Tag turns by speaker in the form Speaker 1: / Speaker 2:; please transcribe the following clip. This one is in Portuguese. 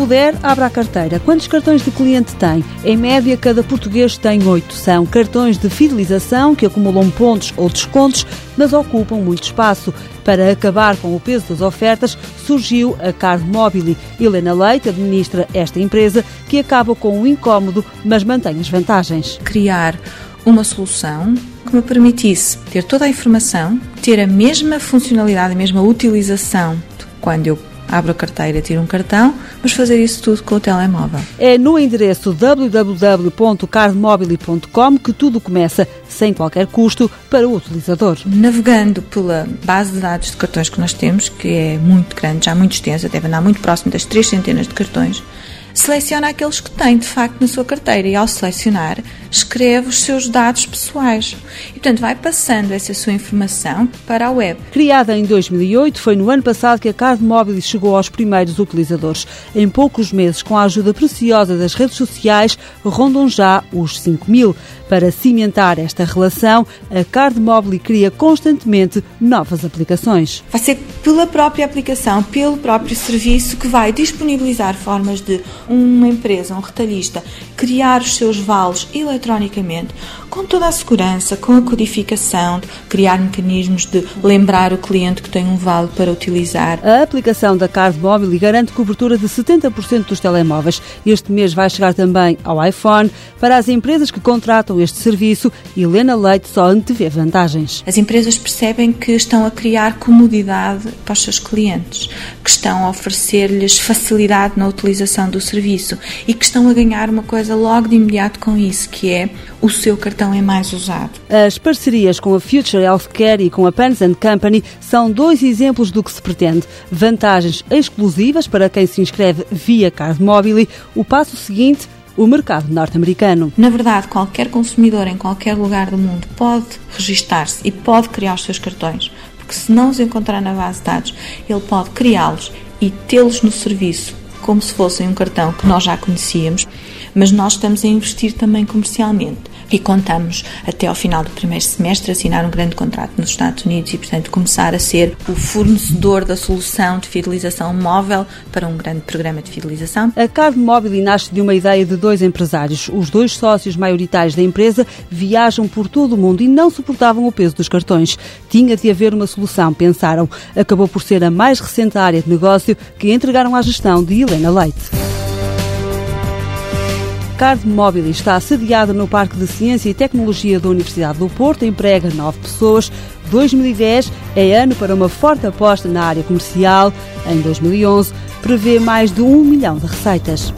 Speaker 1: puder, abra a carteira. Quantos cartões de cliente tem? Em média, cada português tem oito. São cartões de fidelização que acumulam pontos ou descontos, mas ocupam muito espaço. Para acabar com o peso das ofertas, surgiu a Card Mobile. Helena Leite administra esta empresa, que acaba com o incómodo, mas mantém as vantagens.
Speaker 2: Criar uma solução que me permitisse ter toda a informação, ter a mesma funcionalidade, a mesma utilização quando eu abro a carteira, tiro um cartão, mas fazer isso tudo com o telemóvel.
Speaker 1: É no endereço www.cardmobile.com que tudo começa sem qualquer custo para o utilizador.
Speaker 2: Navegando pela base de dados de cartões que nós temos, que é muito grande, já muito extensa, deve andar muito próximo das três centenas de cartões, seleciona aqueles que tem de facto na sua carteira e ao selecionar escreve os seus dados pessoais. E, portanto, vai passando essa sua informação para a web.
Speaker 1: Criada em 2008, foi no ano passado que a Card Mobile chegou aos primeiros utilizadores. Em poucos meses, com a ajuda preciosa das redes sociais, rondam já os 5 mil. Para cimentar esta relação, a Card Mobile cria constantemente novas aplicações.
Speaker 2: Vai ser pela própria aplicação, pelo próprio serviço, que vai disponibilizar formas de uma empresa, um retalhista, criar os seus vales eletronicamente, com toda a segurança, com a codificação, criar mecanismos de lembrar o cliente que tem um vale para utilizar.
Speaker 1: A aplicação da Card Mobile garante cobertura de 70% dos telemóveis. Este mês vai chegar também ao iPhone. Para as empresas que contratam este serviço, Helena Leite só antevê vantagens.
Speaker 2: As empresas percebem que estão a criar comodidade para os seus clientes, que estão a oferecer-lhes facilidade na utilização do serviço e que estão a ganhar uma coisa logo de imediato com isso, que é o seu cartão é mais usado.
Speaker 1: As parcerias com a Future Healthcare e com a Pens Company são dois exemplos do que se pretende. Vantagens exclusivas para quem se inscreve via Card Mobile. O passo seguinte o mercado norte-americano.
Speaker 2: Na verdade, qualquer consumidor em qualquer lugar do mundo pode registar-se e pode criar os seus cartões, porque se não os encontrar na base de dados, ele pode criá-los e tê-los no serviço como se fossem um cartão que nós já conhecíamos, mas nós estamos a investir também comercialmente e contamos até ao final do primeiro semestre assinar um grande contrato nos Estados Unidos e, portanto, começar a ser o fornecedor da solução de fidelização móvel para um grande programa de fidelização.
Speaker 1: A Card Mobile nasce de uma ideia de dois empresários. Os dois sócios maioritários da empresa viajam por todo o mundo e não suportavam o peso dos cartões. Tinha de haver uma solução, pensaram. Acabou por ser a mais recente área de negócio que entregaram à gestão de Helena Leite. Card Mobile está sediada no Parque de Ciência e Tecnologia da Universidade do Porto, emprega nove pessoas. 2010 é ano para uma forte aposta na área comercial. Em 2011, prevê mais de um milhão de receitas.